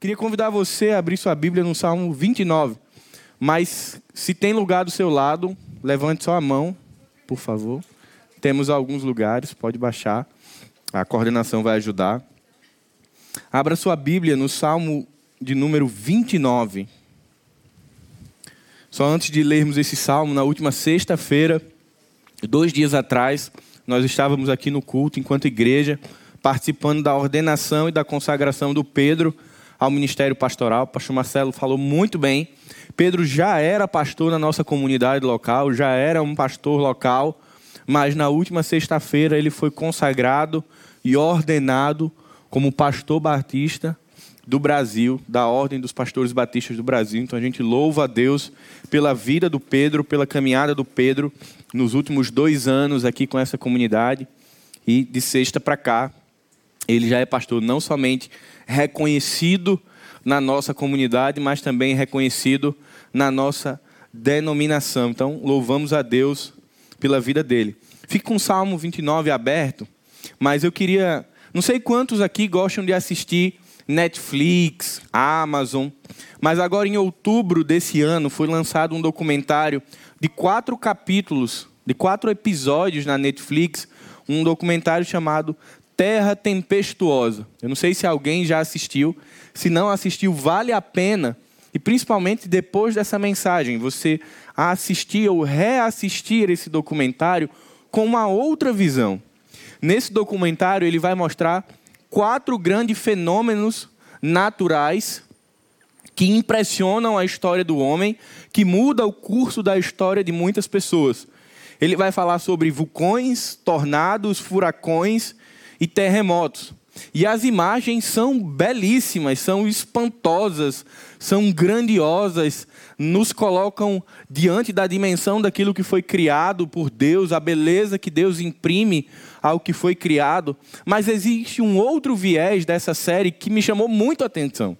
Queria convidar você a abrir sua Bíblia no Salmo 29. Mas se tem lugar do seu lado, levante só a mão, por favor. Temos alguns lugares, pode baixar. A coordenação vai ajudar. Abra sua Bíblia no Salmo de número 29. Só antes de lermos esse salmo, na última sexta-feira, dois dias atrás, nós estávamos aqui no culto, enquanto igreja, participando da ordenação e da consagração do Pedro ao ministério pastoral. O pastor Marcelo falou muito bem. Pedro já era pastor na nossa comunidade local, já era um pastor local, mas na última sexta-feira ele foi consagrado e ordenado como pastor batista do Brasil, da Ordem dos Pastores Batistas do Brasil. Então a gente louva a Deus pela vida do Pedro, pela caminhada do Pedro nos últimos dois anos aqui com essa comunidade. E de sexta para cá, ele já é pastor não somente reconhecido na nossa comunidade, mas também reconhecido na nossa denominação. Então, louvamos a Deus pela vida dele. Fique com o Salmo 29 aberto, mas eu queria. Não sei quantos aqui gostam de assistir Netflix, Amazon, mas agora em outubro desse ano foi lançado um documentário de quatro capítulos, de quatro episódios na Netflix, um documentário chamado Terra Tempestuosa. Eu não sei se alguém já assistiu, se não assistiu, vale a pena, e principalmente depois dessa mensagem, você assistir ou reassistir esse documentário com uma outra visão. Nesse documentário, ele vai mostrar quatro grandes fenômenos naturais que impressionam a história do homem, que muda o curso da história de muitas pessoas. Ele vai falar sobre vulcões, tornados, furacões e terremotos. E as imagens são belíssimas, são espantosas, são grandiosas, nos colocam diante da dimensão daquilo que foi criado por Deus, a beleza que Deus imprime ao que foi criado. Mas existe um outro viés dessa série que me chamou muito a atenção.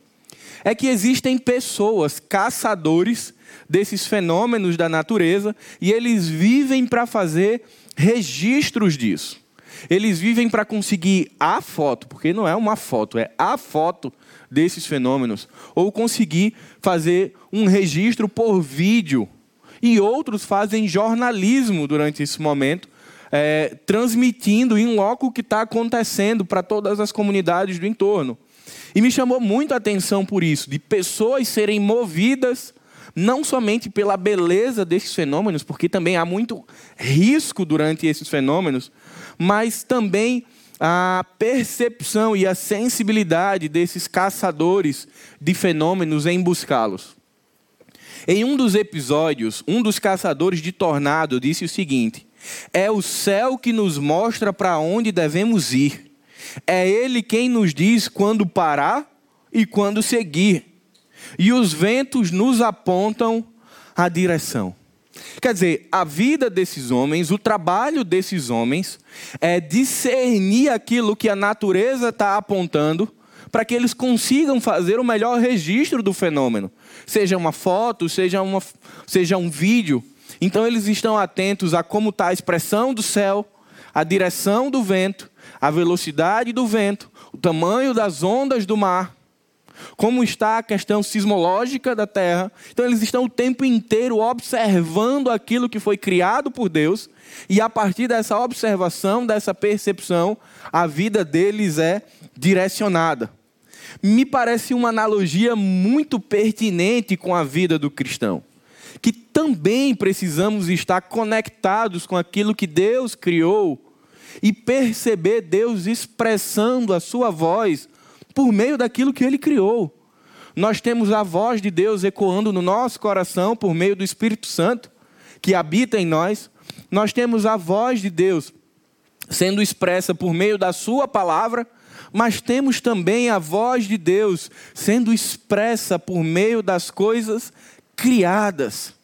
É que existem pessoas, caçadores desses fenômenos da natureza, e eles vivem para fazer registros disso. Eles vivem para conseguir a foto, porque não é uma foto, é a foto desses fenômenos, ou conseguir fazer um registro por vídeo. E outros fazem jornalismo durante esse momento, é, transmitindo em loco o que está acontecendo para todas as comunidades do entorno. E me chamou muito a atenção por isso, de pessoas serem movidas não somente pela beleza desses fenômenos, porque também há muito risco durante esses fenômenos, mas também a percepção e a sensibilidade desses caçadores de fenômenos em buscá-los. Em um dos episódios, um dos caçadores de tornado disse o seguinte: É o céu que nos mostra para onde devemos ir. É ele quem nos diz quando parar e quando seguir. E os ventos nos apontam a direção. Quer dizer, a vida desses homens, o trabalho desses homens, é discernir aquilo que a natureza está apontando para que eles consigam fazer o melhor registro do fenômeno. Seja uma foto, seja, uma, seja um vídeo. Então eles estão atentos a como está a expressão do céu, a direção do vento, a velocidade do vento, o tamanho das ondas do mar como está a questão sismológica da Terra. Então, eles estão o tempo inteiro observando aquilo que foi criado por Deus, e a partir dessa observação, dessa percepção, a vida deles é direcionada. Me parece uma analogia muito pertinente com a vida do cristão, que também precisamos estar conectados com aquilo que Deus criou e perceber Deus expressando a sua voz por meio daquilo que ele criou. Nós temos a voz de Deus ecoando no nosso coração por meio do Espírito Santo que habita em nós. Nós temos a voz de Deus sendo expressa por meio da Sua palavra, mas temos também a voz de Deus sendo expressa por meio das coisas criadas.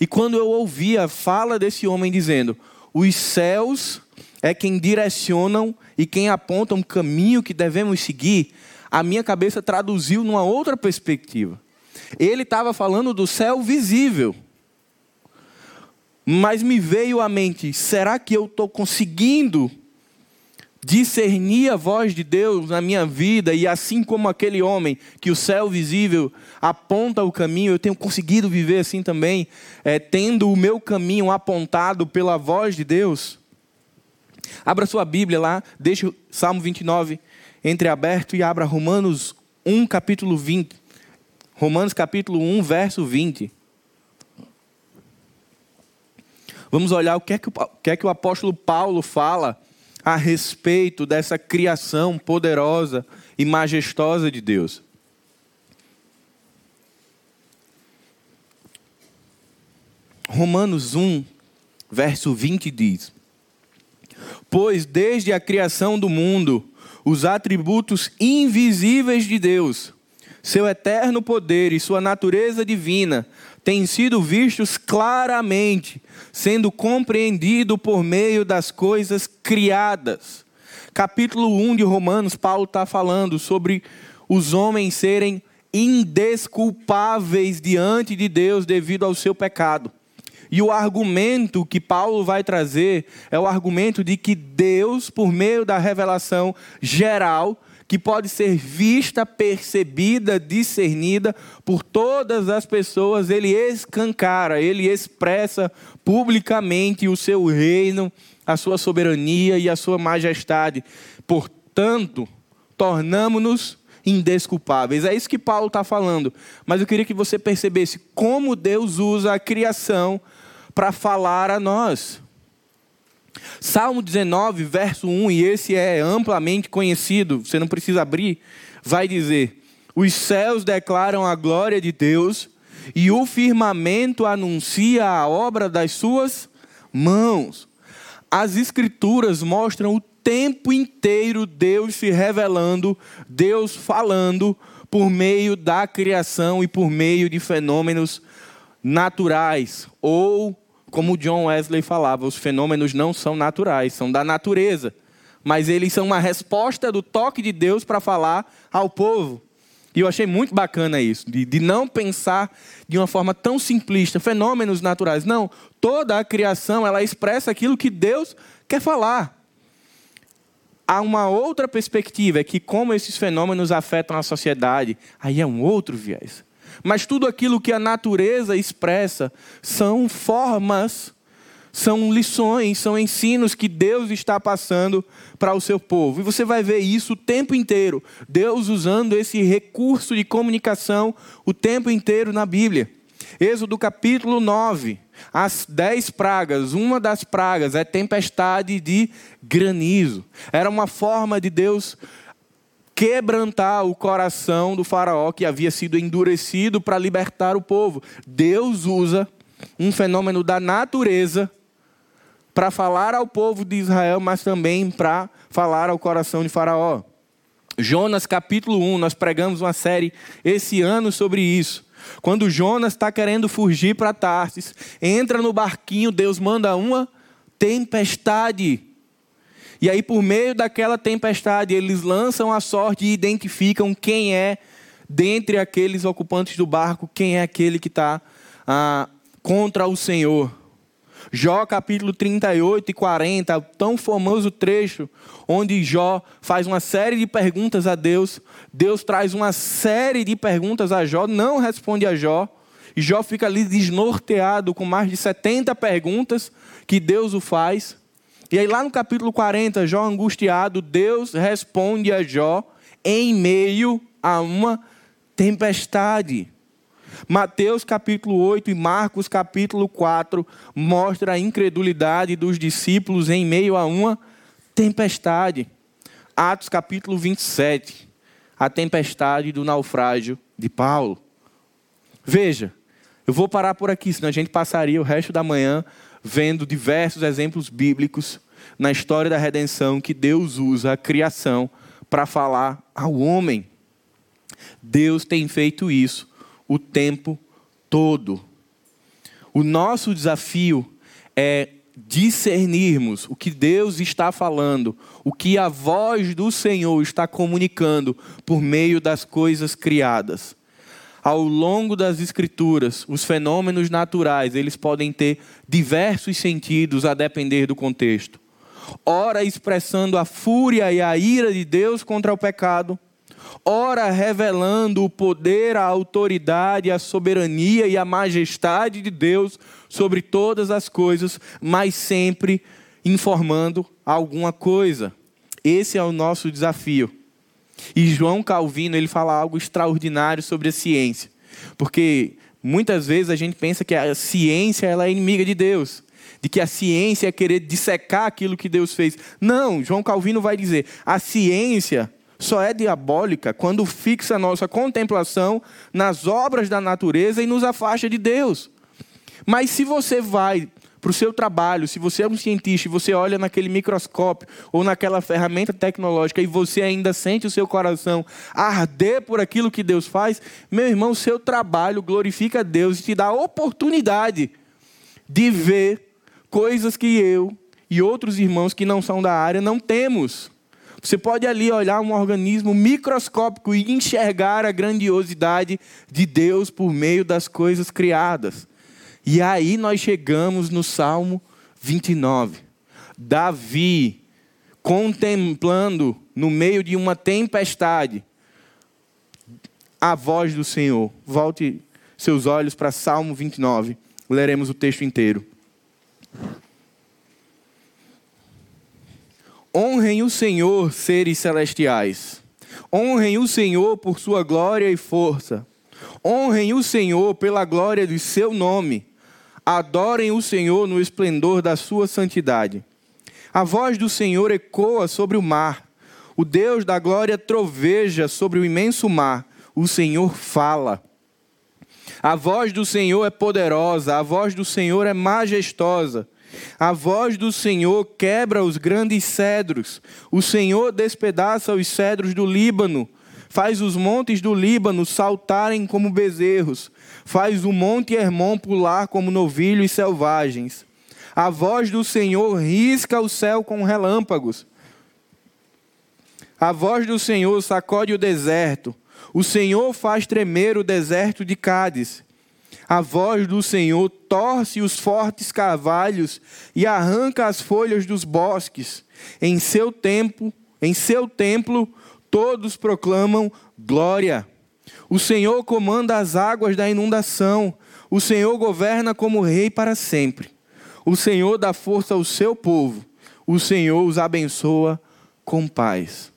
E quando eu ouvi a fala desse homem dizendo: os céus é quem direcionam e quem apontam o caminho que devemos seguir, a minha cabeça traduziu numa outra perspectiva. Ele estava falando do céu visível. Mas me veio à mente: será que eu estou conseguindo discernir a voz de Deus na minha vida e assim como aquele homem que o céu visível aponta o caminho, eu tenho conseguido viver assim também, é, tendo o meu caminho apontado pela voz de Deus. Abra sua Bíblia lá, deixa o Salmo 29 entreaberto e abra Romanos 1, capítulo 20. Romanos capítulo 1, verso 20. Vamos olhar o que é que o, que é que o apóstolo Paulo fala a respeito dessa criação poderosa e majestosa de Deus. Romanos 1, verso 20 diz: Pois desde a criação do mundo, os atributos invisíveis de Deus, seu eterno poder e sua natureza divina, têm sido vistos claramente, sendo compreendido por meio das coisas criadas. Capítulo 1 de Romanos, Paulo está falando sobre os homens serem indesculpáveis diante de Deus devido ao seu pecado. E o argumento que Paulo vai trazer é o argumento de que Deus, por meio da revelação geral, que pode ser vista, percebida, discernida por todas as pessoas, ele escancara, ele expressa publicamente o seu reino, a sua soberania e a sua majestade. Portanto, tornamos-nos indesculpáveis. É isso que Paulo está falando. Mas eu queria que você percebesse como Deus usa a criação para falar a nós. Salmo 19, verso 1, e esse é amplamente conhecido, você não precisa abrir, vai dizer: Os céus declaram a glória de Deus, e o firmamento anuncia a obra das suas mãos. As Escrituras mostram o tempo inteiro Deus se revelando, Deus falando por meio da criação e por meio de fenômenos naturais ou como John Wesley falava, os fenômenos não são naturais, são da natureza. Mas eles são uma resposta do toque de Deus para falar ao povo. E eu achei muito bacana isso, de, de não pensar de uma forma tão simplista, fenômenos naturais. Não, toda a criação ela expressa aquilo que Deus quer falar. Há uma outra perspectiva, é que como esses fenômenos afetam a sociedade, aí é um outro viés. Mas tudo aquilo que a natureza expressa são formas, são lições, são ensinos que Deus está passando para o seu povo. E você vai ver isso o tempo inteiro. Deus usando esse recurso de comunicação o tempo inteiro na Bíblia. Êxodo capítulo 9, as dez pragas, uma das pragas é tempestade de granizo. Era uma forma de Deus quebrantar o coração do faraó que havia sido endurecido para libertar o povo. Deus usa um fenômeno da natureza para falar ao povo de Israel, mas também para falar ao coração de Faraó. Jonas capítulo 1, nós pregamos uma série esse ano sobre isso. Quando Jonas está querendo fugir para Tarsis, entra no barquinho, Deus manda uma tempestade e aí, por meio daquela tempestade, eles lançam a sorte e identificam quem é, dentre aqueles ocupantes do barco, quem é aquele que está ah, contra o Senhor. Jó capítulo 38 e 40, tão famoso trecho, onde Jó faz uma série de perguntas a Deus. Deus traz uma série de perguntas a Jó, não responde a Jó. E Jó fica ali desnorteado com mais de 70 perguntas que Deus o faz. E aí, lá no capítulo 40, Jó angustiado, Deus responde a Jó em meio a uma tempestade. Mateus capítulo 8 e Marcos capítulo 4 mostra a incredulidade dos discípulos em meio a uma tempestade. Atos capítulo 27, a tempestade do naufrágio de Paulo. Veja, eu vou parar por aqui, senão a gente passaria o resto da manhã vendo diversos exemplos bíblicos na história da redenção que Deus usa a criação para falar ao homem. Deus tem feito isso o tempo todo. O nosso desafio é discernirmos o que Deus está falando, o que a voz do Senhor está comunicando por meio das coisas criadas ao longo das escrituras, os fenômenos naturais, eles podem ter diversos sentidos a depender do contexto. ora expressando a fúria e a ira de Deus contra o pecado, ora revelando o poder, a autoridade, a soberania e a majestade de Deus sobre todas as coisas, mas sempre informando alguma coisa. Esse é o nosso desafio. E João Calvino, ele fala algo extraordinário sobre a ciência. Porque muitas vezes a gente pensa que a ciência ela é inimiga de Deus de que a ciência é querer dissecar aquilo que Deus fez. Não, João Calvino vai dizer: a ciência só é diabólica quando fixa nossa contemplação nas obras da natureza e nos afasta de Deus. Mas se você vai para o seu trabalho, se você é um cientista e você olha naquele microscópio ou naquela ferramenta tecnológica e você ainda sente o seu coração arder por aquilo que Deus faz, meu irmão, seu trabalho glorifica Deus e te dá a oportunidade de ver coisas que eu e outros irmãos que não são da área não temos. Você pode ali olhar um organismo microscópico e enxergar a grandiosidade de Deus por meio das coisas criadas. E aí nós chegamos no Salmo 29. Davi contemplando no meio de uma tempestade a voz do Senhor. Volte seus olhos para Salmo 29. Leremos o texto inteiro. Honrem o Senhor, seres celestiais. Honrem o Senhor por sua glória e força. Honrem o Senhor pela glória do seu nome. Adorem o Senhor no esplendor da sua santidade. A voz do Senhor ecoa sobre o mar. O Deus da glória troveja sobre o imenso mar. O Senhor fala. A voz do Senhor é poderosa, a voz do Senhor é majestosa. A voz do Senhor quebra os grandes cedros. O Senhor despedaça os cedros do Líbano. Faz os montes do Líbano saltarem como bezerros. Faz o monte Hermon pular como novilhos selvagens. A voz do Senhor risca o céu com relâmpagos. A voz do Senhor sacode o deserto. O Senhor faz tremer o deserto de Cádiz. A voz do Senhor torce os fortes carvalhos e arranca as folhas dos bosques. Em seu tempo, em seu templo, todos proclamam glória. O Senhor comanda as águas da inundação. O Senhor governa como rei para sempre. O Senhor dá força ao seu povo. O Senhor os abençoa com paz.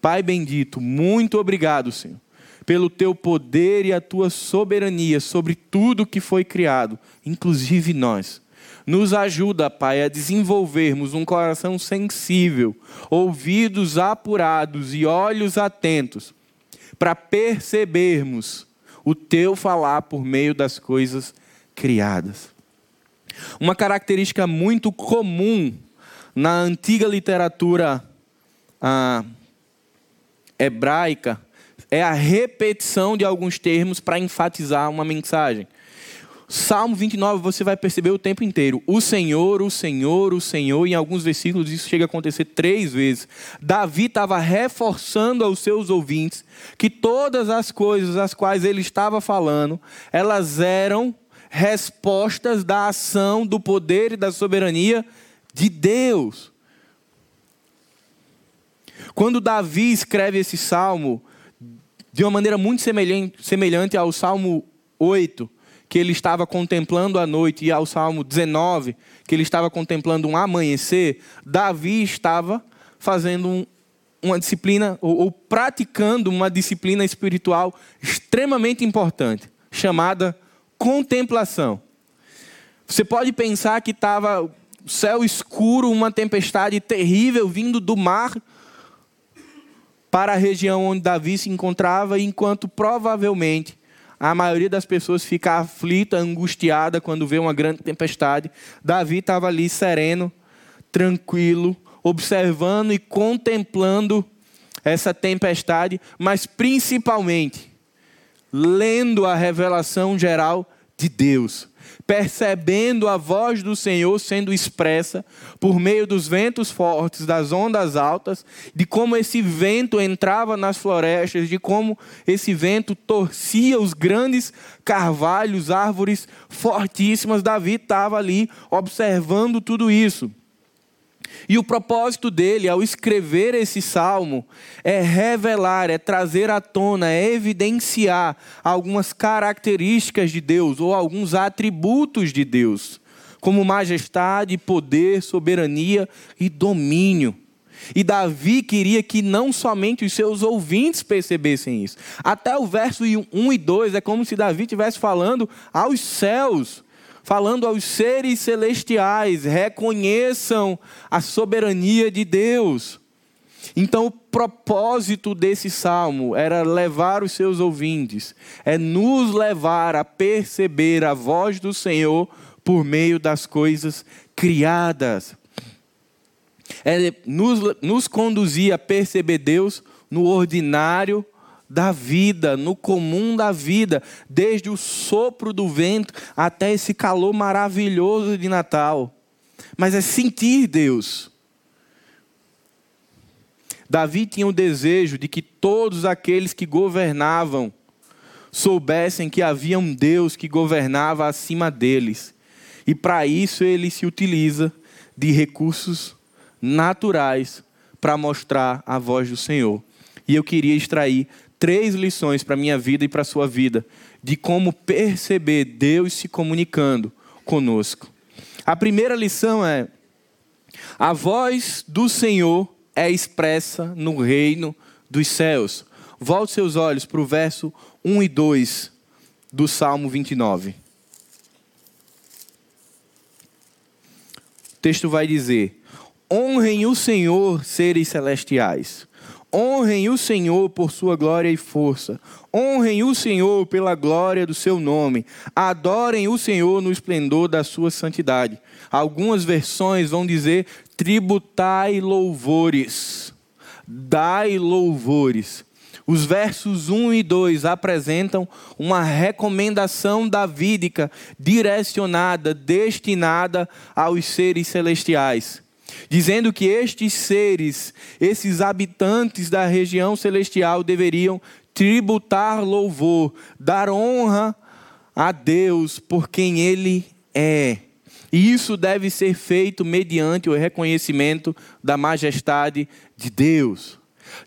Pai bendito, muito obrigado, Senhor pelo teu poder e a tua soberania sobre tudo que foi criado, inclusive nós. Nos ajuda, Pai, a desenvolvermos um coração sensível, ouvidos apurados e olhos atentos, para percebermos o teu falar por meio das coisas criadas. Uma característica muito comum na antiga literatura ah, hebraica é a repetição de alguns termos para enfatizar uma mensagem. Salmo 29 você vai perceber o tempo inteiro. O Senhor, o Senhor, o Senhor. Em alguns versículos isso chega a acontecer três vezes. Davi estava reforçando aos seus ouvintes que todas as coisas as quais ele estava falando, elas eram respostas da ação, do poder e da soberania de Deus. Quando Davi escreve esse salmo, de uma maneira muito semelhante, semelhante ao Salmo 8, que ele estava contemplando a noite, e ao Salmo 19, que ele estava contemplando um amanhecer, Davi estava fazendo um, uma disciplina, ou, ou praticando uma disciplina espiritual extremamente importante, chamada contemplação. Você pode pensar que estava céu escuro, uma tempestade terrível vindo do mar para a região onde Davi se encontrava, enquanto provavelmente a maioria das pessoas fica aflita, angustiada quando vê uma grande tempestade. Davi estava ali sereno, tranquilo, observando e contemplando essa tempestade, mas principalmente lendo a revelação geral de Deus percebendo a voz do Senhor sendo expressa por meio dos ventos fortes, das ondas altas, de como esse vento entrava nas florestas, de como esse vento torcia os grandes carvalhos, árvores fortíssimas. Davi estava ali observando tudo isso. E o propósito dele, ao escrever esse salmo, é revelar, é trazer à tona, é evidenciar algumas características de Deus ou alguns atributos de Deus, como majestade, poder, soberania e domínio. E Davi queria que não somente os seus ouvintes percebessem isso. Até o verso 1 e 2 é como se Davi estivesse falando aos céus falando aos seres celestiais: reconheçam a soberania de Deus. Então, o propósito desse salmo era levar os seus ouvintes, é nos levar a perceber a voz do Senhor por meio das coisas criadas. É nos, nos conduzir a perceber Deus no ordinário da vida, no comum da vida, desde o sopro do vento até esse calor maravilhoso de Natal. Mas é sentir Deus. Davi tinha o desejo de que todos aqueles que governavam soubessem que havia um Deus que governava acima deles. E para isso ele se utiliza de recursos naturais para mostrar a voz do Senhor. E eu queria extrair três lições para a minha vida e para a sua vida de como perceber Deus se comunicando conosco. A primeira lição é: a voz do Senhor é expressa no reino dos céus. Volte seus olhos para o verso 1 e 2 do Salmo 29. O texto vai dizer: Honrem o Senhor, seres celestiais Honrem o Senhor por sua glória e força. Honrem o Senhor pela glória do seu nome. Adorem o Senhor no esplendor da sua santidade. Algumas versões vão dizer: tributai louvores. Dai louvores. Os versos 1 e 2 apresentam uma recomendação davídica direcionada, destinada aos seres celestiais dizendo que estes seres, esses habitantes da região celestial, deveriam tributar louvor, dar honra a Deus por quem Ele é. E isso deve ser feito mediante o reconhecimento da majestade de Deus.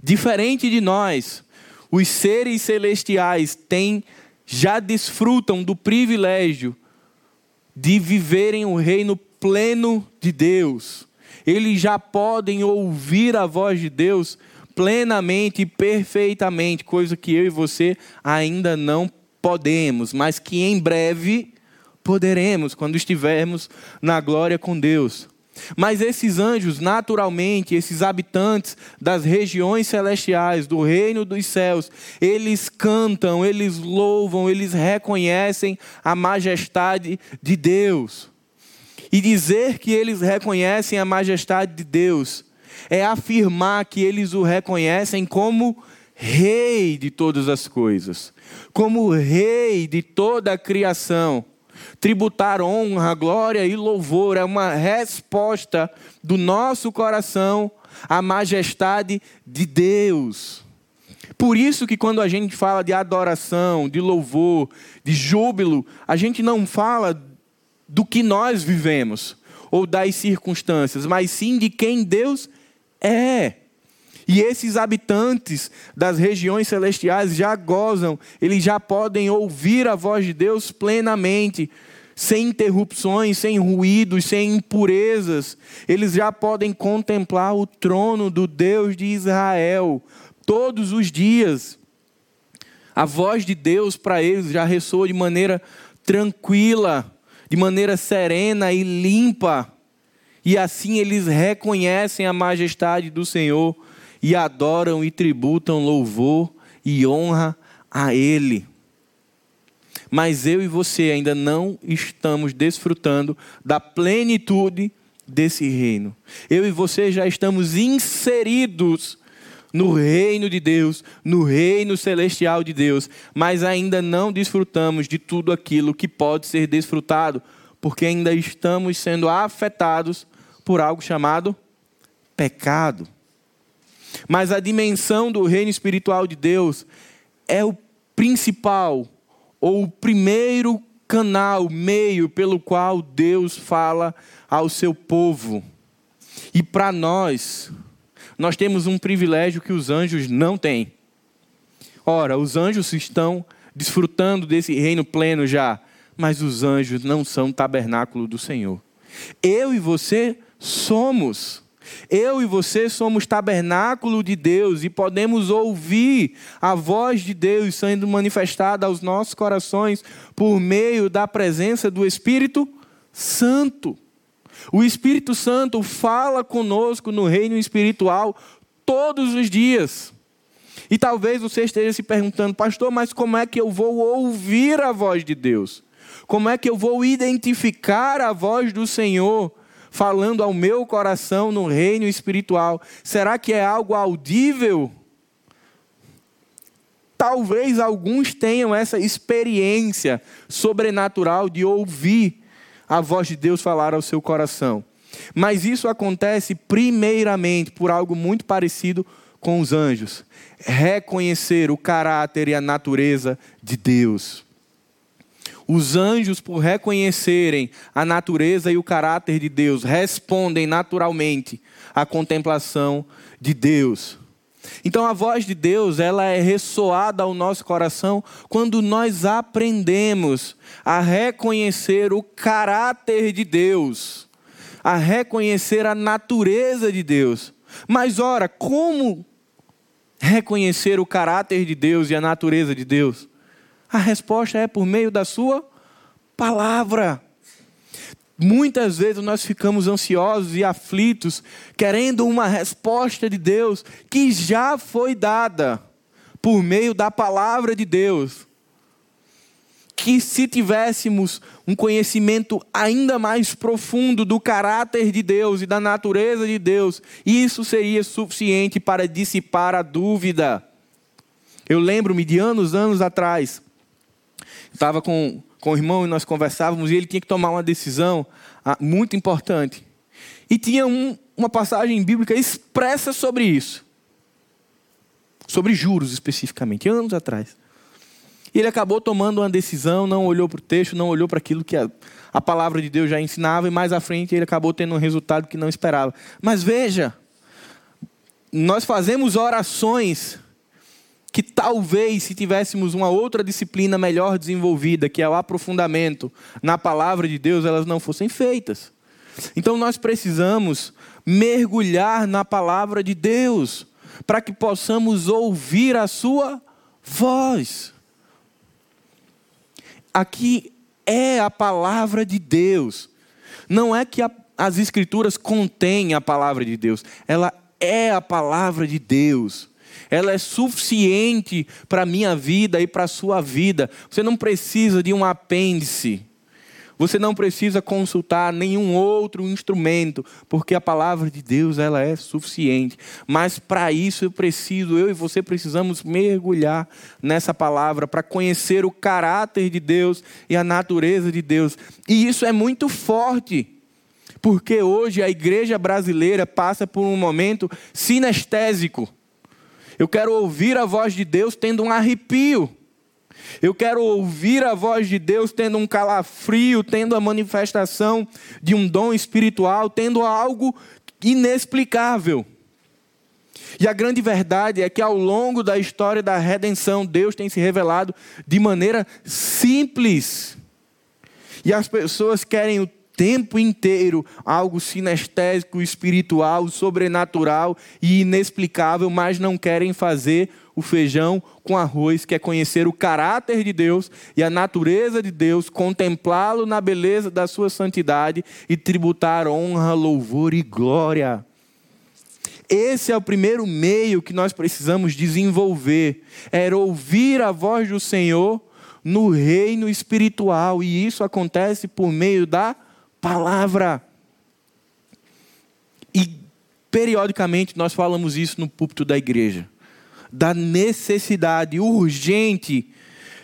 Diferente de nós, os seres celestiais têm, já desfrutam do privilégio de viverem o reino pleno de Deus eles já podem ouvir a voz de Deus plenamente e perfeitamente, coisa que eu e você ainda não podemos, mas que em breve poderemos, quando estivermos na glória com Deus. Mas esses anjos, naturalmente, esses habitantes das regiões celestiais, do reino dos céus, eles cantam, eles louvam, eles reconhecem a majestade de Deus. E dizer que eles reconhecem a majestade de Deus é afirmar que eles o reconhecem como Rei de todas as coisas, como Rei de toda a criação. Tributar honra, glória e louvor é uma resposta do nosso coração à majestade de Deus. Por isso que quando a gente fala de adoração, de louvor, de júbilo, a gente não fala do que nós vivemos ou das circunstâncias, mas sim de quem Deus é. E esses habitantes das regiões celestiais já gozam, eles já podem ouvir a voz de Deus plenamente, sem interrupções, sem ruídos, sem impurezas. Eles já podem contemplar o trono do Deus de Israel todos os dias. A voz de Deus para eles já ressoa de maneira tranquila de maneira serena e limpa. E assim eles reconhecem a majestade do Senhor e adoram e tributam louvor e honra a Ele. Mas eu e você ainda não estamos desfrutando da plenitude desse reino. Eu e você já estamos inseridos no reino de Deus, no reino celestial de Deus, mas ainda não desfrutamos de tudo aquilo que pode ser desfrutado, porque ainda estamos sendo afetados por algo chamado pecado. Mas a dimensão do reino espiritual de Deus é o principal ou o primeiro canal, meio pelo qual Deus fala ao seu povo. E para nós, nós temos um privilégio que os anjos não têm. Ora, os anjos estão desfrutando desse reino pleno já, mas os anjos não são tabernáculo do Senhor. Eu e você somos. Eu e você somos tabernáculo de Deus e podemos ouvir a voz de Deus sendo manifestada aos nossos corações por meio da presença do Espírito Santo. O Espírito Santo fala conosco no reino espiritual todos os dias. E talvez você esteja se perguntando, pastor, mas como é que eu vou ouvir a voz de Deus? Como é que eu vou identificar a voz do Senhor falando ao meu coração no reino espiritual? Será que é algo audível? Talvez alguns tenham essa experiência sobrenatural de ouvir a voz de Deus falar ao seu coração. Mas isso acontece primeiramente por algo muito parecido com os anjos: reconhecer o caráter e a natureza de Deus. Os anjos, por reconhecerem a natureza e o caráter de Deus, respondem naturalmente à contemplação de Deus. Então a voz de Deus, ela é ressoada ao nosso coração quando nós aprendemos a reconhecer o caráter de Deus, a reconhecer a natureza de Deus. Mas ora, como reconhecer o caráter de Deus e a natureza de Deus? A resposta é por meio da sua palavra. Muitas vezes nós ficamos ansiosos e aflitos, querendo uma resposta de Deus que já foi dada por meio da palavra de Deus. Que se tivéssemos um conhecimento ainda mais profundo do caráter de Deus e da natureza de Deus, isso seria suficiente para dissipar a dúvida. Eu lembro-me de anos, anos atrás, estava com com o irmão e nós conversávamos e ele tinha que tomar uma decisão ah, muito importante. E tinha um, uma passagem bíblica expressa sobre isso. Sobre juros especificamente, anos atrás. E ele acabou tomando uma decisão, não olhou para o texto, não olhou para aquilo que a, a palavra de Deus já ensinava, e mais à frente ele acabou tendo um resultado que não esperava. Mas veja, nós fazemos orações que talvez se tivéssemos uma outra disciplina melhor desenvolvida, que é o aprofundamento na palavra de Deus, elas não fossem feitas. Então nós precisamos mergulhar na palavra de Deus, para que possamos ouvir a sua voz. Aqui é a palavra de Deus. Não é que a, as escrituras contêm a palavra de Deus, ela é a palavra de Deus ela é suficiente para a minha vida e para a sua vida. Você não precisa de um apêndice. Você não precisa consultar nenhum outro instrumento, porque a palavra de Deus ela é suficiente. Mas para isso eu preciso, eu e você precisamos mergulhar nessa palavra para conhecer o caráter de Deus e a natureza de Deus. E isso é muito forte. Porque hoje a igreja brasileira passa por um momento sinestésico. Eu quero ouvir a voz de Deus tendo um arrepio. Eu quero ouvir a voz de Deus tendo um calafrio, tendo a manifestação de um dom espiritual, tendo algo inexplicável. E a grande verdade é que ao longo da história da redenção, Deus tem se revelado de maneira simples. E as pessoas querem o tempo inteiro algo sinestésico, espiritual, sobrenatural e inexplicável, mas não querem fazer o feijão com arroz, que é conhecer o caráter de Deus e a natureza de Deus, contemplá-lo na beleza da sua santidade e tributar honra, louvor e glória. Esse é o primeiro meio que nós precisamos desenvolver, era ouvir a voz do Senhor no reino espiritual, e isso acontece por meio da palavra. E periodicamente nós falamos isso no púlpito da igreja, da necessidade urgente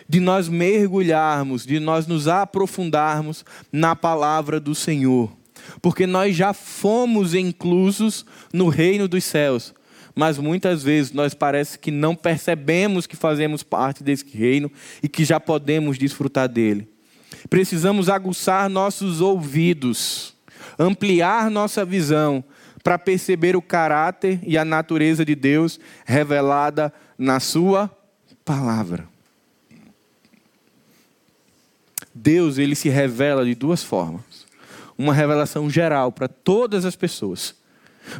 de nós mergulharmos, de nós nos aprofundarmos na palavra do Senhor, porque nós já fomos inclusos no reino dos céus, mas muitas vezes nós parece que não percebemos que fazemos parte desse reino e que já podemos desfrutar dele. Precisamos aguçar nossos ouvidos, ampliar nossa visão, para perceber o caráter e a natureza de Deus revelada na Sua palavra. Deus ele se revela de duas formas. Uma revelação geral para todas as pessoas.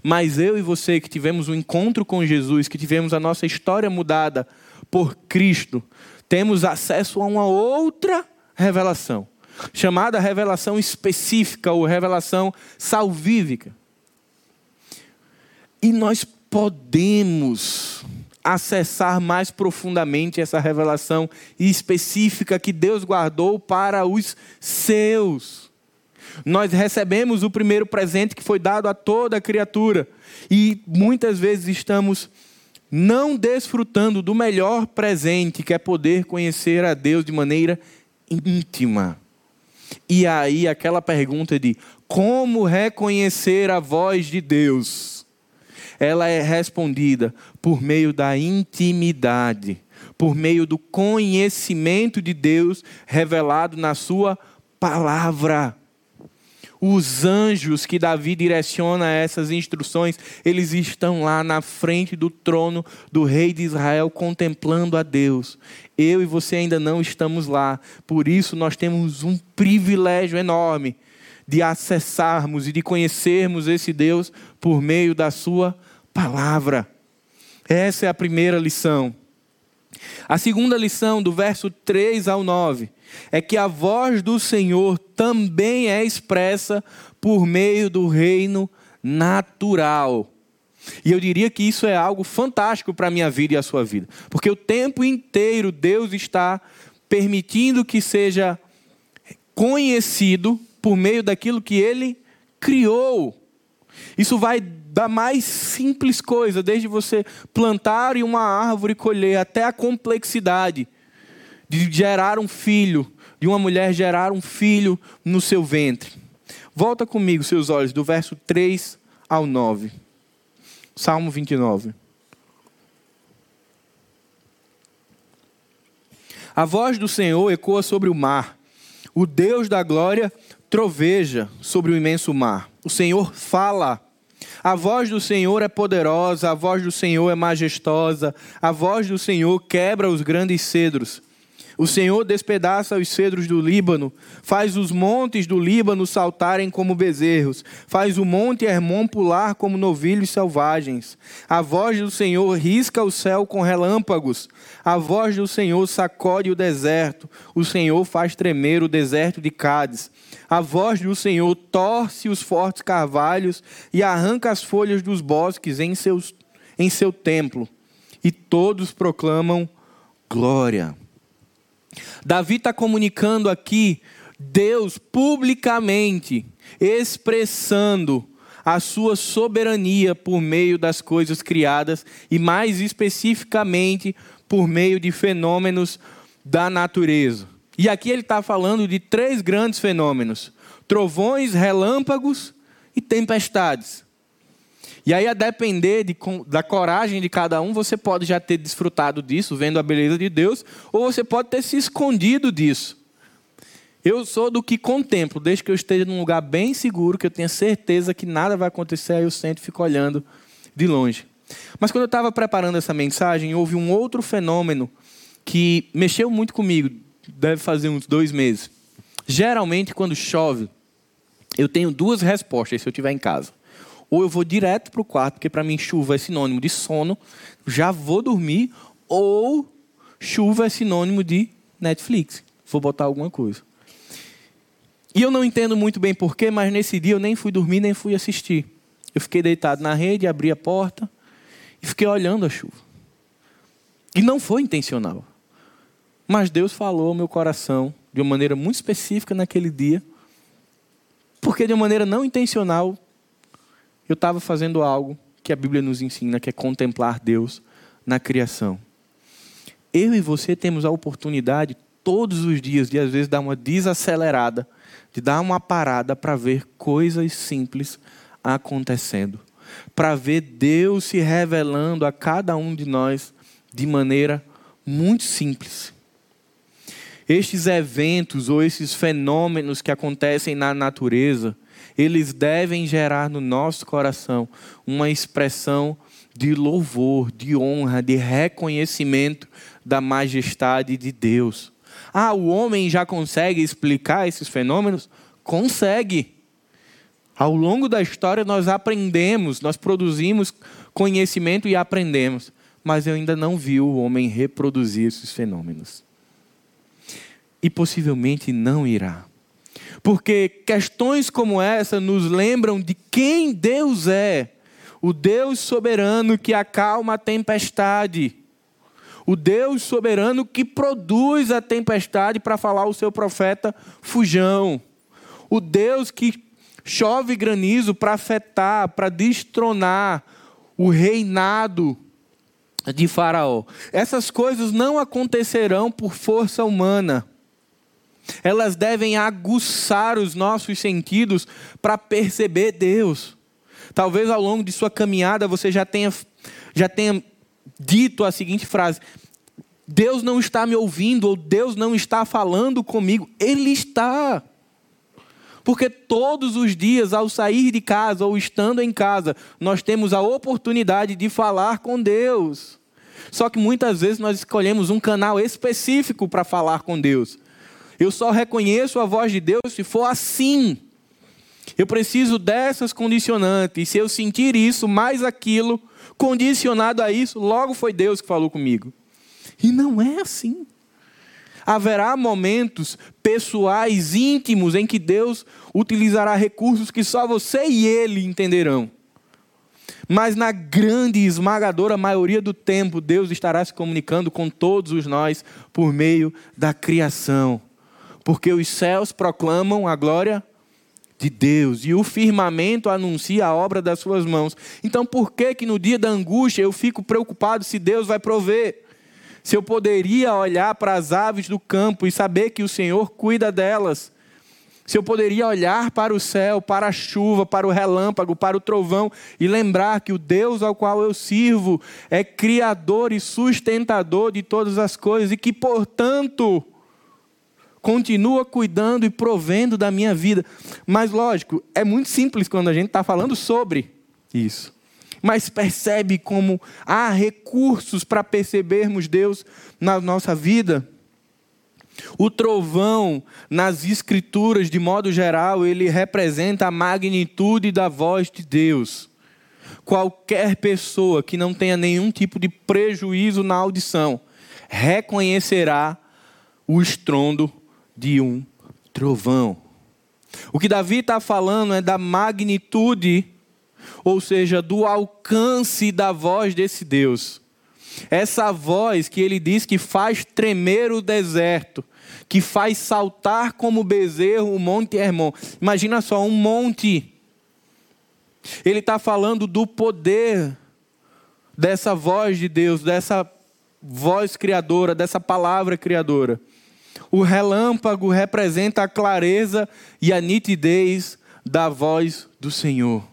Mas eu e você que tivemos um encontro com Jesus, que tivemos a nossa história mudada por Cristo, temos acesso a uma outra revelação, chamada revelação específica ou revelação salvífica. E nós podemos acessar mais profundamente essa revelação específica que Deus guardou para os seus. Nós recebemos o primeiro presente que foi dado a toda criatura e muitas vezes estamos não desfrutando do melhor presente, que é poder conhecer a Deus de maneira íntima. E aí aquela pergunta de como reconhecer a voz de Deus? ela é respondida por meio da intimidade, por meio do conhecimento de Deus revelado na Sua palavra. Os anjos que Davi direciona essas instruções, eles estão lá na frente do trono do rei de Israel contemplando a Deus. Eu e você ainda não estamos lá, por isso nós temos um privilégio enorme de acessarmos e de conhecermos esse Deus por meio da Sua palavra. Essa é a primeira lição. A segunda lição, do verso 3 ao 9, é que a voz do Senhor também é expressa por meio do reino natural. E eu diria que isso é algo fantástico para a minha vida e a sua vida, porque o tempo inteiro Deus está permitindo que seja conhecido por meio daquilo que ele criou. Isso vai da mais simples coisa, desde você plantar uma árvore e colher, até a complexidade de gerar um filho, de uma mulher gerar um filho no seu ventre. Volta comigo, seus olhos, do verso 3 ao 9. Salmo 29. A voz do Senhor ecoa sobre o mar. O Deus da glória troveja sobre o imenso mar. O Senhor fala a voz do Senhor é poderosa, a voz do Senhor é majestosa, a voz do Senhor quebra os grandes cedros. O Senhor despedaça os cedros do Líbano, faz os montes do Líbano saltarem como bezerros, faz o monte Hermon pular como novilhos selvagens. A voz do Senhor risca o céu com relâmpagos, a voz do Senhor sacode o deserto, o Senhor faz tremer o deserto de Cádiz. A voz do Senhor torce os fortes carvalhos e arranca as folhas dos bosques em, seus, em seu templo. E todos proclamam glória. Davi está comunicando aqui Deus publicamente expressando a sua soberania por meio das coisas criadas e, mais especificamente, por meio de fenômenos da natureza. E aqui ele está falando de três grandes fenômenos: trovões, relâmpagos e tempestades. E aí, a depender de, da coragem de cada um, você pode já ter desfrutado disso, vendo a beleza de Deus, ou você pode ter se escondido disso. Eu sou do que contemplo, desde que eu esteja num lugar bem seguro, que eu tenha certeza que nada vai acontecer, aí eu sento e fico olhando de longe. Mas quando eu estava preparando essa mensagem, houve um outro fenômeno que mexeu muito comigo deve fazer uns dois meses. Geralmente, quando chove, eu tenho duas respostas se eu estiver em casa. Ou eu vou direto para o quarto, porque para mim chuva é sinônimo de sono, já vou dormir, ou chuva é sinônimo de Netflix, vou botar alguma coisa. E eu não entendo muito bem porquê, mas nesse dia eu nem fui dormir, nem fui assistir. Eu fiquei deitado na rede, abri a porta e fiquei olhando a chuva. E não foi intencional. Mas Deus falou ao meu coração de uma maneira muito específica naquele dia, porque de uma maneira não intencional, eu estava fazendo algo que a Bíblia nos ensina, que é contemplar Deus na criação. Eu e você temos a oportunidade todos os dias de às vezes dar uma desacelerada, de dar uma parada para ver coisas simples acontecendo, para ver Deus se revelando a cada um de nós de maneira muito simples. Estes eventos ou esses fenômenos que acontecem na natureza, eles devem gerar no nosso coração uma expressão de louvor, de honra, de reconhecimento da majestade de Deus. Ah, o homem já consegue explicar esses fenômenos? Consegue. Ao longo da história nós aprendemos, nós produzimos conhecimento e aprendemos, mas eu ainda não vi o homem reproduzir esses fenômenos. E possivelmente não irá. Porque questões como essa nos lembram de quem Deus é, o Deus soberano que acalma a tempestade, o Deus soberano que produz a tempestade para falar o seu profeta fujão, o Deus que chove granizo para afetar, para destronar o reinado de Faraó. Essas coisas não acontecerão por força humana. Elas devem aguçar os nossos sentidos para perceber Deus. Talvez ao longo de sua caminhada você já tenha, já tenha dito a seguinte frase: Deus não está me ouvindo, ou Deus não está falando comigo. Ele está. Porque todos os dias, ao sair de casa ou estando em casa, nós temos a oportunidade de falar com Deus. Só que muitas vezes nós escolhemos um canal específico para falar com Deus. Eu só reconheço a voz de Deus se for assim. Eu preciso dessas condicionantes. Se eu sentir isso, mais aquilo, condicionado a isso, logo foi Deus que falou comigo. E não é assim. Haverá momentos pessoais, íntimos, em que Deus utilizará recursos que só você e Ele entenderão. Mas na grande e esmagadora maioria do tempo, Deus estará se comunicando com todos os nós por meio da criação. Porque os céus proclamam a glória de Deus e o firmamento anuncia a obra das suas mãos. Então, por que que no dia da angústia eu fico preocupado se Deus vai prover? se eu poderia olhar para as aves do campo e saber que o Senhor cuida delas, se eu poderia olhar para o céu, para a chuva, para o relâmpago, para o trovão e lembrar que o Deus ao qual eu sirvo é criador e sustentador de todas as coisas e que, portanto, continua cuidando e provendo da minha vida. Mas, lógico, é muito simples quando a gente está falando sobre isso mas percebe como há recursos para percebermos Deus na nossa vida. O trovão, nas escrituras, de modo geral, ele representa a magnitude da voz de Deus. Qualquer pessoa que não tenha nenhum tipo de prejuízo na audição reconhecerá o estrondo de um trovão. O que Davi está falando é da magnitude ou seja, do alcance da voz desse Deus. Essa voz que ele diz que faz tremer o deserto, que faz saltar como bezerro o monte Hermon. Imagina só, um monte. Ele está falando do poder dessa voz de Deus, dessa voz criadora, dessa palavra criadora. O relâmpago representa a clareza e a nitidez da voz do Senhor.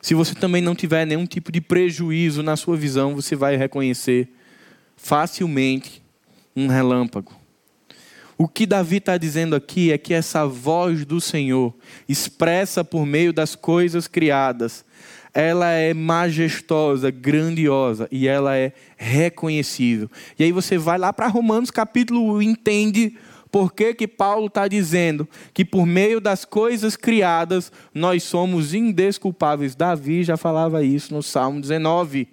Se você também não tiver nenhum tipo de prejuízo na sua visão, você vai reconhecer facilmente um relâmpago. O que Davi está dizendo aqui é que essa voz do Senhor, expressa por meio das coisas criadas, ela é majestosa, grandiosa e ela é reconhecível. E aí você vai lá para Romanos capítulo 1, entende por que, que Paulo está dizendo que por meio das coisas criadas nós somos indesculpáveis? Davi já falava isso no Salmo 19.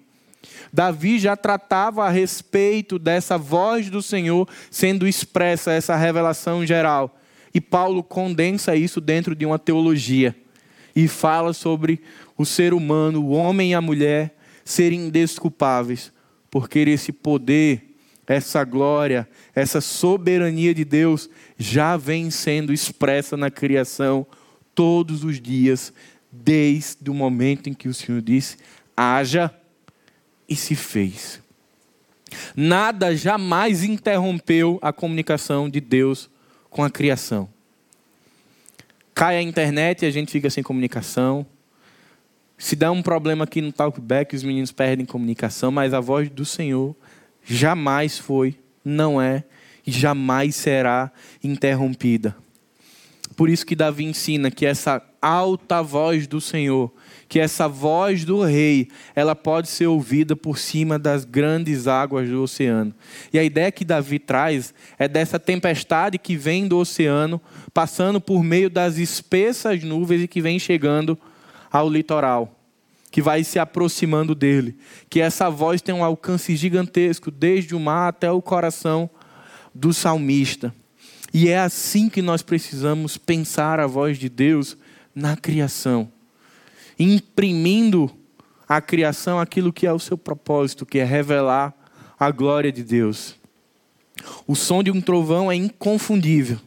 Davi já tratava a respeito dessa voz do Senhor sendo expressa, essa revelação geral. E Paulo condensa isso dentro de uma teologia e fala sobre o ser humano, o homem e a mulher, serem indesculpáveis por querer esse poder essa glória, essa soberania de Deus já vem sendo expressa na criação todos os dias, desde o momento em que o Senhor disse: haja e se fez. Nada jamais interrompeu a comunicação de Deus com a criação. Cai a internet e a gente fica sem comunicação. Se dá um problema aqui no talkback, os meninos perdem comunicação, mas a voz do Senhor jamais foi, não é e jamais será interrompida. Por isso que Davi ensina que essa alta voz do Senhor, que essa voz do rei, ela pode ser ouvida por cima das grandes águas do oceano. E a ideia que Davi traz é dessa tempestade que vem do oceano, passando por meio das espessas nuvens e que vem chegando ao litoral, que vai se aproximando dele. Que essa voz tem um alcance gigantesco, desde o mar até o coração do salmista. E é assim que nós precisamos pensar a voz de Deus na criação, imprimindo à criação aquilo que é o seu propósito, que é revelar a glória de Deus. O som de um trovão é inconfundível.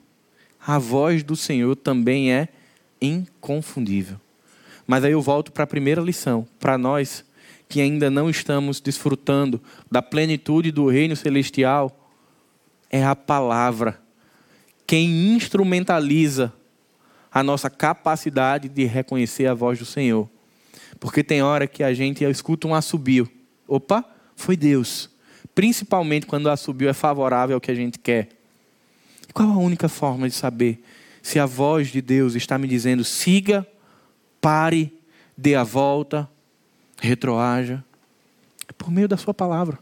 A voz do Senhor também é inconfundível. Mas aí eu volto para a primeira lição, para nós que ainda não estamos desfrutando da plenitude do reino celestial, é a palavra quem instrumentaliza a nossa capacidade de reconhecer a voz do Senhor. Porque tem hora que a gente escuta um assobio. Opa, foi Deus. Principalmente quando o assobio é favorável ao que a gente quer. Qual a única forma de saber se a voz de Deus está me dizendo siga, pare, dê a volta, retroaja? É por meio da sua palavra.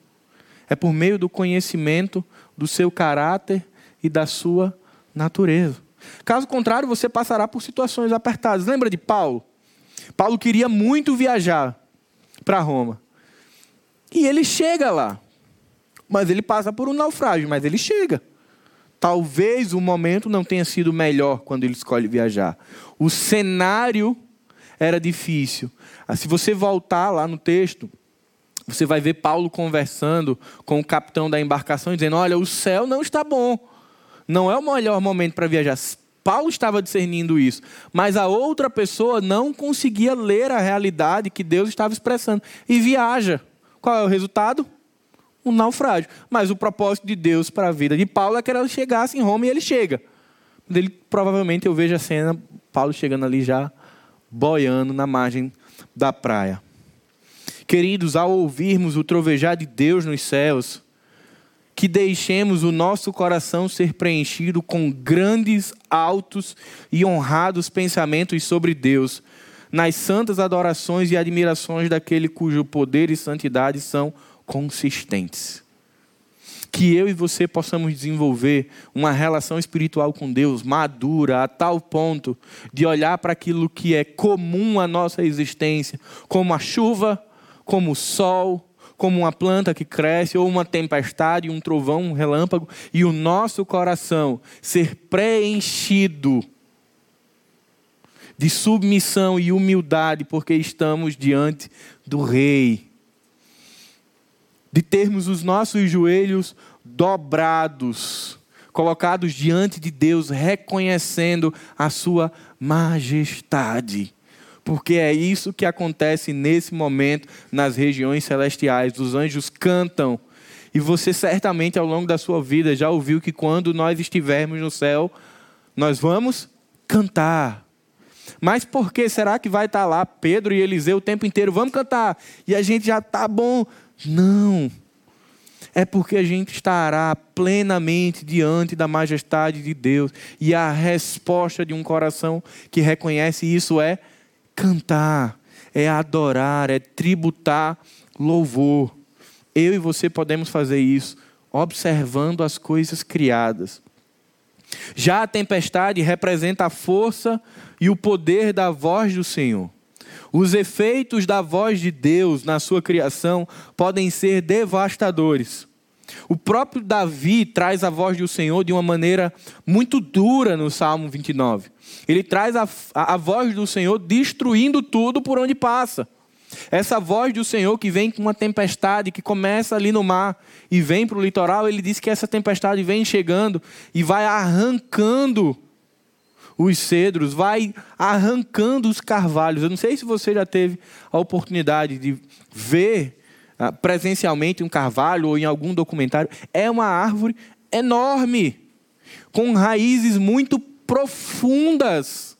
É por meio do conhecimento do seu caráter e da sua natureza. Caso contrário, você passará por situações apertadas. Lembra de Paulo? Paulo queria muito viajar para Roma. E ele chega lá. Mas ele passa por um naufrágio, mas ele chega. Talvez o momento não tenha sido melhor quando ele escolhe viajar. O cenário era difícil. Ah, se você voltar lá no texto, você vai ver Paulo conversando com o capitão da embarcação, dizendo: Olha, o céu não está bom não é o melhor momento para viajar. Paulo estava discernindo isso, mas a outra pessoa não conseguia ler a realidade que Deus estava expressando e viaja. Qual é o resultado? Um naufrágio. Mas o propósito de Deus para a vida de Paulo é que ele chegasse em Roma e ele chega. Ele, provavelmente eu vejo a cena, Paulo chegando ali já boiando na margem da praia. Queridos, ao ouvirmos o trovejar de Deus nos céus, que deixemos o nosso coração ser preenchido com grandes, altos e honrados pensamentos sobre Deus, nas santas adorações e admirações daquele cujo poder e santidade são consistentes. Que eu e você possamos desenvolver uma relação espiritual com Deus madura a tal ponto de olhar para aquilo que é comum à nossa existência, como a chuva, como o sol, como uma planta que cresce, ou uma tempestade, um trovão, um relâmpago, e o nosso coração ser preenchido de submissão e humildade, porque estamos diante do Rei. De termos os nossos joelhos dobrados, colocados diante de Deus, reconhecendo a Sua majestade porque é isso que acontece nesse momento nas regiões celestiais. Os anjos cantam. E você certamente ao longo da sua vida já ouviu que quando nós estivermos no céu, nós vamos cantar. Mas por que será que vai estar lá Pedro e Eliseu o tempo inteiro? Vamos cantar. E a gente já está bom. Não. É porque a gente estará plenamente diante da majestade de Deus. E a resposta de um coração que reconhece isso é cantar, é adorar, é tributar louvor. Eu e você podemos fazer isso observando as coisas criadas. Já a tempestade representa a força e o poder da voz do Senhor. Os efeitos da voz de Deus na sua criação podem ser devastadores. O próprio Davi traz a voz do Senhor de uma maneira muito dura no Salmo 29. Ele traz a, a, voz do Senhor destruindo tudo por onde passa. Essa voz do Senhor que vem com uma tempestade que começa ali no mar e vem para o litoral, ele diz que essa tempestade vem chegando e vai arrancando os cedros, vai arrancando os carvalhos. Eu não sei se você já teve a oportunidade de ver ah, presencialmente um carvalho ou em algum documentário. É uma árvore enorme, com raízes muito profundas.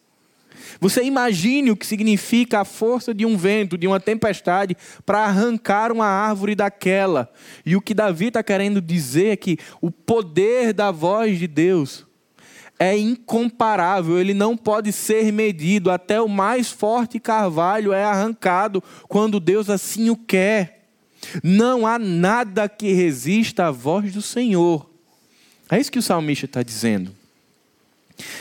Você imagine o que significa a força de um vento, de uma tempestade, para arrancar uma árvore daquela. E o que Davi está querendo dizer é que o poder da voz de Deus é incomparável, ele não pode ser medido. Até o mais forte carvalho é arrancado quando Deus assim o quer. Não há nada que resista à voz do Senhor. É isso que o salmista está dizendo.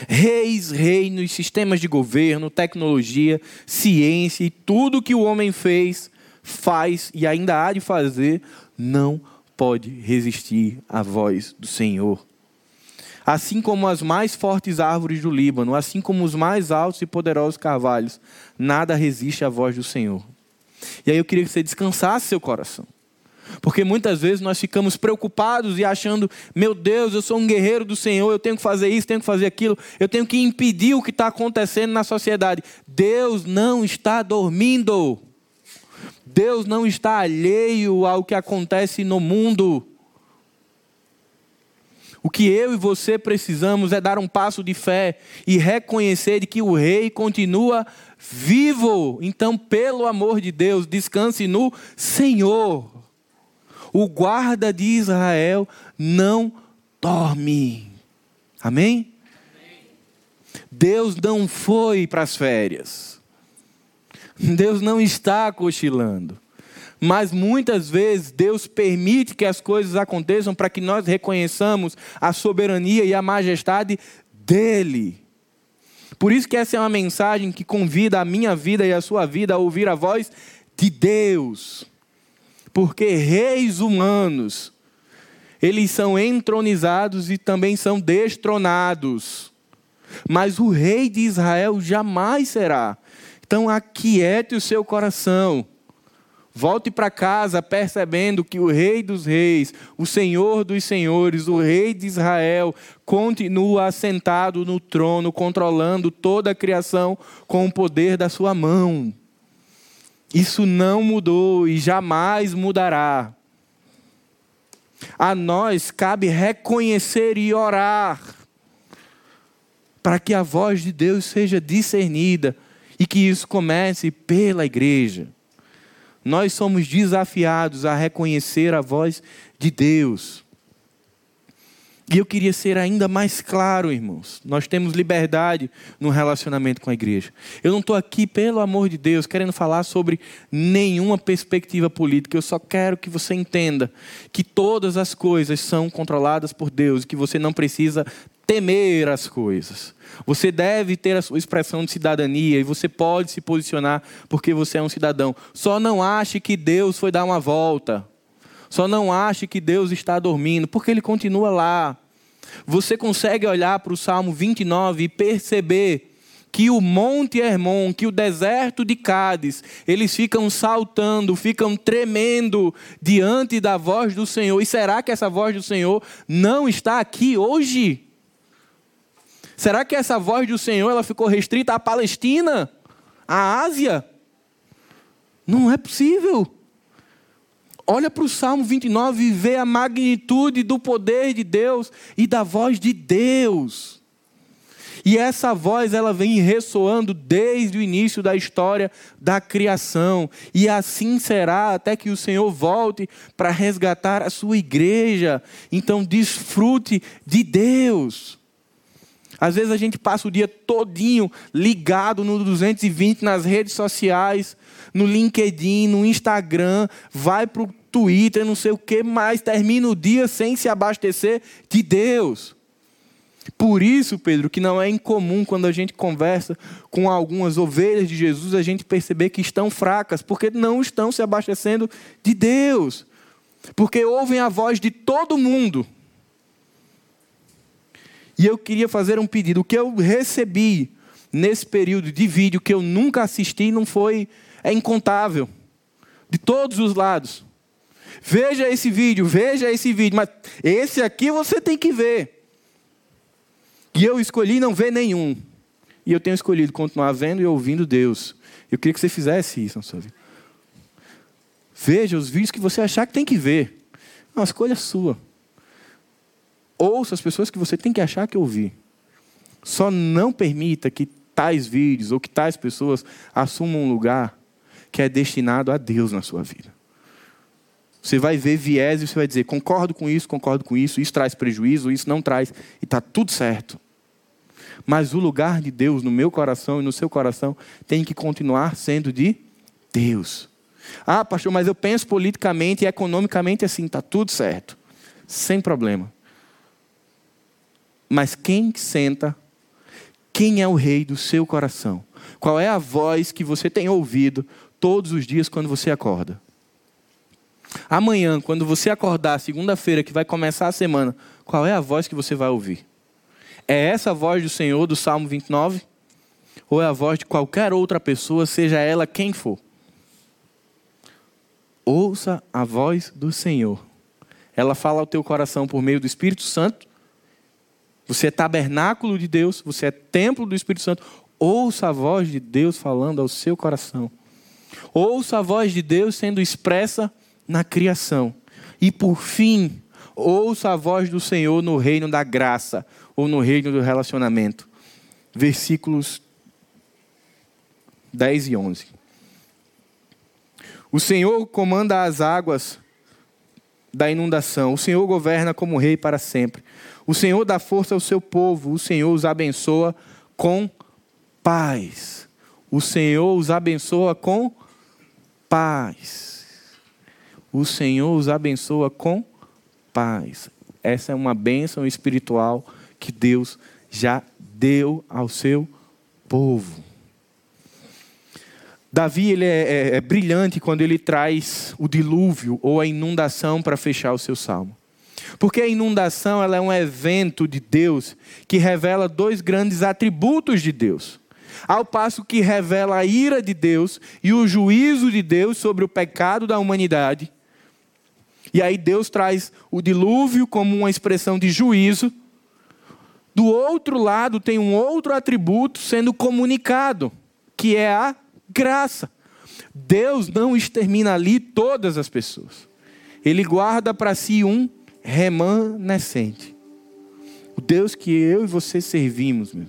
Reis, reinos, sistemas de governo, tecnologia, ciência e tudo que o homem fez, faz e ainda há de fazer, não pode resistir à voz do Senhor. Assim como as mais fortes árvores do Líbano, assim como os mais altos e poderosos carvalhos, nada resiste à voz do Senhor. E aí eu queria que você descansasse seu coração. Porque muitas vezes nós ficamos preocupados e achando, meu Deus, eu sou um guerreiro do Senhor, eu tenho que fazer isso, tenho que fazer aquilo, eu tenho que impedir o que está acontecendo na sociedade. Deus não está dormindo. Deus não está alheio ao que acontece no mundo. O que eu e você precisamos é dar um passo de fé e reconhecer de que o rei continua vivo. Então, pelo amor de Deus, descanse no Senhor. O guarda de Israel não dorme. Amém? Deus não foi para as férias. Deus não está cochilando. Mas muitas vezes Deus permite que as coisas aconteçam para que nós reconheçamos a soberania e a majestade dEle. Por isso que essa é uma mensagem que convida a minha vida e a sua vida a ouvir a voz de Deus. Porque reis humanos, eles são entronizados e também são destronados. Mas o rei de Israel jamais será. Então aquiete o seu coração. Volte para casa percebendo que o Rei dos Reis, o Senhor dos Senhores, o Rei de Israel, continua assentado no trono, controlando toda a criação com o poder da sua mão. Isso não mudou e jamais mudará. A nós cabe reconhecer e orar para que a voz de Deus seja discernida e que isso comece pela igreja nós somos desafiados a reconhecer a voz de Deus. E eu queria ser ainda mais claro, irmãos. Nós temos liberdade no relacionamento com a igreja. Eu não estou aqui, pelo amor de Deus, querendo falar sobre nenhuma perspectiva política. Eu só quero que você entenda que todas as coisas são controladas por Deus e que você não precisa temer as coisas. Você deve ter a sua expressão de cidadania e você pode se posicionar porque você é um cidadão. Só não ache que Deus foi dar uma volta. Só não ache que Deus está dormindo, porque Ele continua lá. Você consegue olhar para o Salmo 29 e perceber que o Monte Hermon, que o deserto de Cádiz, eles ficam saltando, ficam tremendo diante da voz do Senhor. E será que essa voz do Senhor não está aqui hoje? Será que essa voz do Senhor ela ficou restrita à Palestina, à Ásia? Não é possível. Olha para o Salmo 29 e vê a magnitude do poder de Deus e da voz de Deus. E essa voz ela vem ressoando desde o início da história da criação, e assim será até que o Senhor volte para resgatar a sua igreja. Então desfrute de Deus. Às vezes a gente passa o dia todinho ligado no 220 nas redes sociais, no LinkedIn, no Instagram, vai para o Twitter, não sei o que mais, termina o dia sem se abastecer de Deus. Por isso, Pedro, que não é incomum quando a gente conversa com algumas ovelhas de Jesus, a gente perceber que estão fracas, porque não estão se abastecendo de Deus. Porque ouvem a voz de todo mundo. E eu queria fazer um pedido. O que eu recebi nesse período de vídeo que eu nunca assisti não foi. é incontável. De todos os lados. Veja esse vídeo, veja esse vídeo, mas esse aqui você tem que ver. E eu escolhi não ver nenhum. E eu tenho escolhido continuar vendo e ouvindo Deus. Eu queria que você fizesse isso na sua vida. Veja os vídeos que você achar que tem que ver. É uma escolha sua. Ouça as pessoas que você tem que achar que ouvir. Só não permita que tais vídeos ou que tais pessoas assumam um lugar que é destinado a Deus na sua vida. Você vai ver viés e você vai dizer: concordo com isso, concordo com isso, isso traz prejuízo, isso não traz, e está tudo certo. Mas o lugar de Deus no meu coração e no seu coração tem que continuar sendo de Deus. Ah, pastor, mas eu penso politicamente e economicamente assim, está tudo certo. Sem problema. Mas quem senta, quem é o rei do seu coração? Qual é a voz que você tem ouvido todos os dias quando você acorda? Amanhã, quando você acordar, segunda-feira, que vai começar a semana, qual é a voz que você vai ouvir? É essa a voz do Senhor do Salmo 29? Ou é a voz de qualquer outra pessoa, seja ela quem for? Ouça a voz do Senhor. Ela fala ao teu coração por meio do Espírito Santo. Você é tabernáculo de Deus, você é templo do Espírito Santo. Ouça a voz de Deus falando ao seu coração. Ouça a voz de Deus sendo expressa na criação. E por fim, ouça a voz do Senhor no reino da graça ou no reino do relacionamento. Versículos 10 e 11. O Senhor comanda as águas da inundação. O Senhor governa como rei para sempre. O Senhor dá força ao seu povo. O Senhor os abençoa com paz. O Senhor os abençoa com paz. O Senhor os abençoa com paz. Essa é uma bênção espiritual que Deus já deu ao seu povo. Davi ele é, é, é brilhante quando ele traz o dilúvio ou a inundação para fechar o seu salmo. Porque a inundação ela é um evento de Deus que revela dois grandes atributos de Deus. Ao passo que revela a ira de Deus e o juízo de Deus sobre o pecado da humanidade. E aí Deus traz o dilúvio como uma expressão de juízo. Do outro lado tem um outro atributo sendo comunicado, que é a graça. Deus não extermina ali todas as pessoas. Ele guarda para si um remanescente. O Deus que eu e você servimos, meu,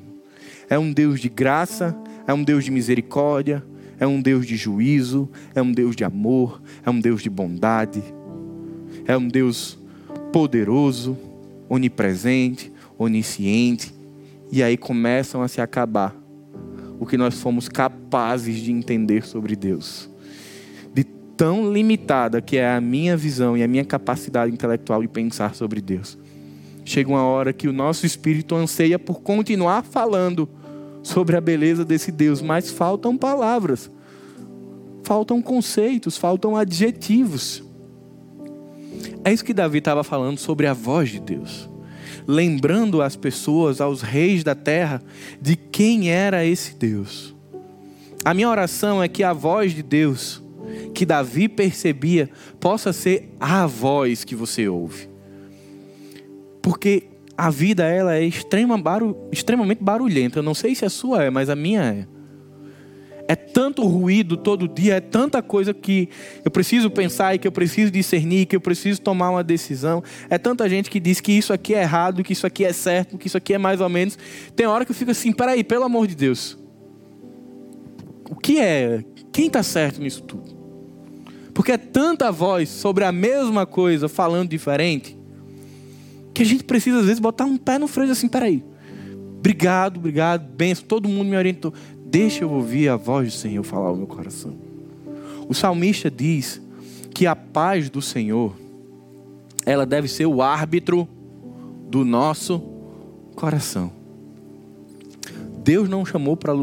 é um Deus de graça, é um Deus de misericórdia, é um Deus de juízo, é um Deus de amor, é um Deus de bondade, é um Deus poderoso, onipresente, onisciente. E aí começam a se acabar o que nós fomos capazes de entender sobre Deus. Tão limitada que é a minha visão e a minha capacidade intelectual de pensar sobre Deus. Chega uma hora que o nosso espírito anseia por continuar falando sobre a beleza desse Deus, mas faltam palavras, faltam conceitos, faltam adjetivos. É isso que Davi estava falando sobre a voz de Deus lembrando as pessoas, aos reis da terra, de quem era esse Deus. A minha oração é que a voz de Deus, que Davi percebia, possa ser a voz que você ouve. Porque a vida ela é extrema extremamente barulhenta. Eu não sei se a sua é, mas a minha é. É tanto ruído todo dia, é tanta coisa que eu preciso pensar e que eu preciso discernir, que eu preciso tomar uma decisão. É tanta gente que diz que isso aqui é errado, que isso aqui é certo, que isso aqui é mais ou menos. Tem hora que eu fico assim, peraí, pelo amor de Deus. O que é? Quem está certo nisso tudo? Porque é tanta voz sobre a mesma coisa falando diferente que a gente precisa às vezes botar um pé no freio assim, peraí. Obrigado, obrigado, benção, todo mundo me orientou. Deixa eu ouvir a voz do Senhor falar ao meu coração. O salmista diz que a paz do Senhor, ela deve ser o árbitro do nosso coração. Deus não chamou para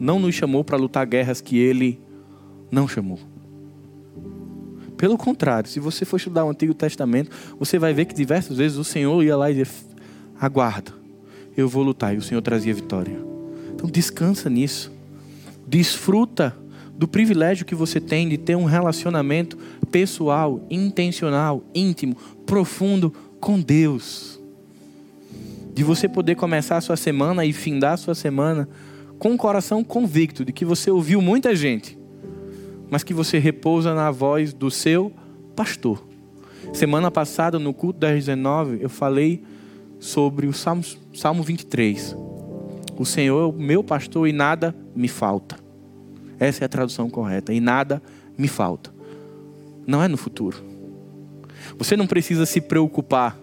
não nos chamou para lutar guerras que ele não chamou. Pelo contrário, se você for estudar o Antigo Testamento, você vai ver que diversas vezes o Senhor ia lá e dizia: "Aguarda, eu vou lutar", e o Senhor trazia vitória. Então descansa nisso. Desfruta do privilégio que você tem de ter um relacionamento pessoal, intencional, íntimo, profundo com Deus. De você poder começar a sua semana e findar a sua semana com um coração convicto de que você ouviu muita gente, mas que você repousa na voz do seu pastor. Semana passada, no culto das 19, eu falei sobre o Salmo, Salmo 23. O Senhor é o meu pastor e nada me falta. Essa é a tradução correta. E nada me falta. Não é no futuro. Você não precisa se preocupar,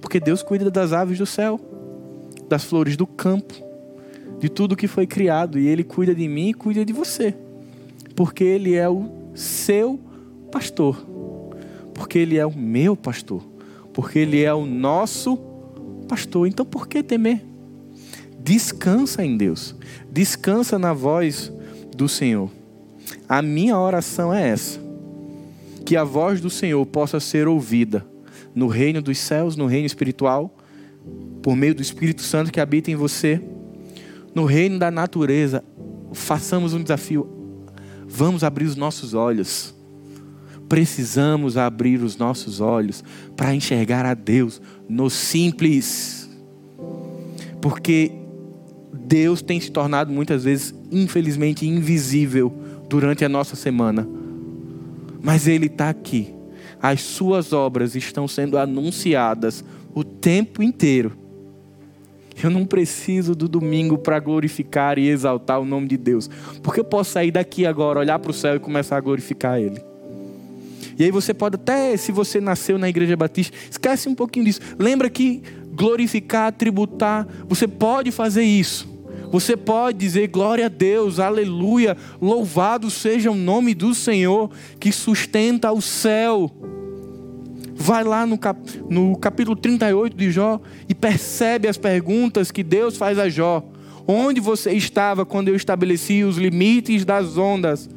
porque Deus cuida das aves do céu, das flores do campo. de tudo que foi criado e ele cuida de mim e cuida de você. Porque ele é o seu pastor. Porque ele é o meu pastor. Porque ele é o nosso pastor. Então por que temer? Descansa em Deus. Descansa na voz do Senhor. A minha oração é essa: que a voz do Senhor possa ser ouvida no reino dos céus, no reino espiritual, por meio do Espírito Santo que habita em você, no reino da natureza. Façamos um desafio. Vamos abrir os nossos olhos. Precisamos abrir os nossos olhos para enxergar a Deus no simples. Porque Deus tem se tornado muitas vezes, infelizmente, invisível durante a nossa semana. Mas Ele está aqui. As Suas obras estão sendo anunciadas o tempo inteiro. Eu não preciso do domingo para glorificar e exaltar o nome de Deus, porque eu posso sair daqui agora, olhar para o céu e começar a glorificar Ele. E aí você pode até, se você nasceu na igreja batista, esquece um pouquinho disso. Lembra que glorificar, tributar, você pode fazer isso. Você pode dizer glória a Deus, aleluia, louvado seja o nome do Senhor que sustenta o céu. Vai lá no, cap, no capítulo 38 de Jó e percebe as perguntas que Deus faz a Jó. Onde você estava quando eu estabeleci os limites das ondas?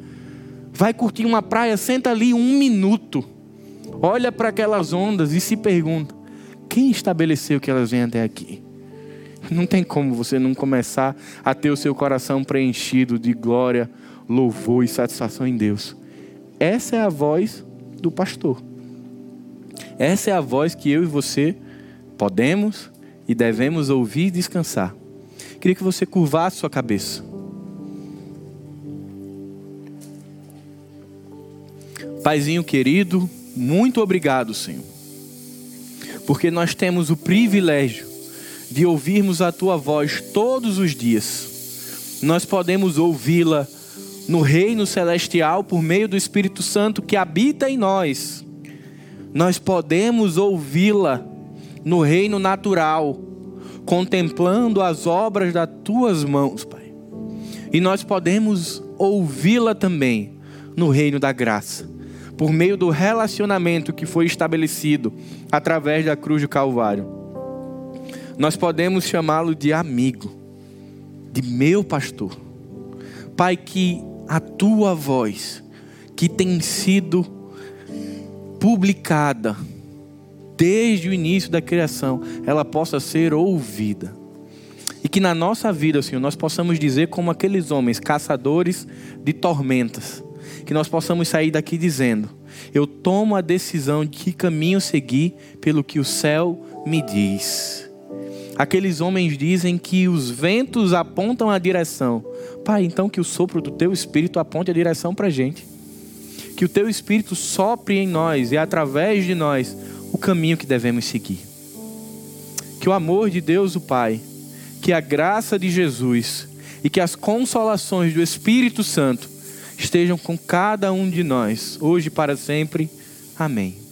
Vai curtir uma praia, senta ali um minuto. Olha para aquelas ondas e se pergunta: quem estabeleceu que elas vêm até aqui? Não tem como você não começar a ter o seu coração preenchido de glória, louvor e satisfação em Deus. Essa é a voz do pastor. Essa é a voz que eu e você podemos e devemos ouvir e descansar. Queria que você curvasse sua cabeça. Paizinho querido, muito obrigado, Senhor. Porque nós temos o privilégio de ouvirmos a tua voz todos os dias. Nós podemos ouvi-la no reino celestial por meio do Espírito Santo que habita em nós. Nós podemos ouvi-la no reino natural, contemplando as obras das tuas mãos, Pai. E nós podemos ouvi-la também no reino da graça, por meio do relacionamento que foi estabelecido através da cruz do Calvário nós podemos chamá-lo de amigo, de meu pastor. Pai, que a tua voz, que tem sido publicada desde o início da criação, ela possa ser ouvida. E que na nossa vida, Senhor, nós possamos dizer como aqueles homens caçadores de tormentas, que nós possamos sair daqui dizendo: Eu tomo a decisão de que caminho seguir pelo que o céu me diz. Aqueles homens dizem que os ventos apontam a direção. Pai, então que o sopro do teu espírito aponte a direção para a gente. Que o teu espírito sopre em nós e através de nós o caminho que devemos seguir. Que o amor de Deus, o Pai, que a graça de Jesus e que as consolações do Espírito Santo estejam com cada um de nós, hoje e para sempre. Amém.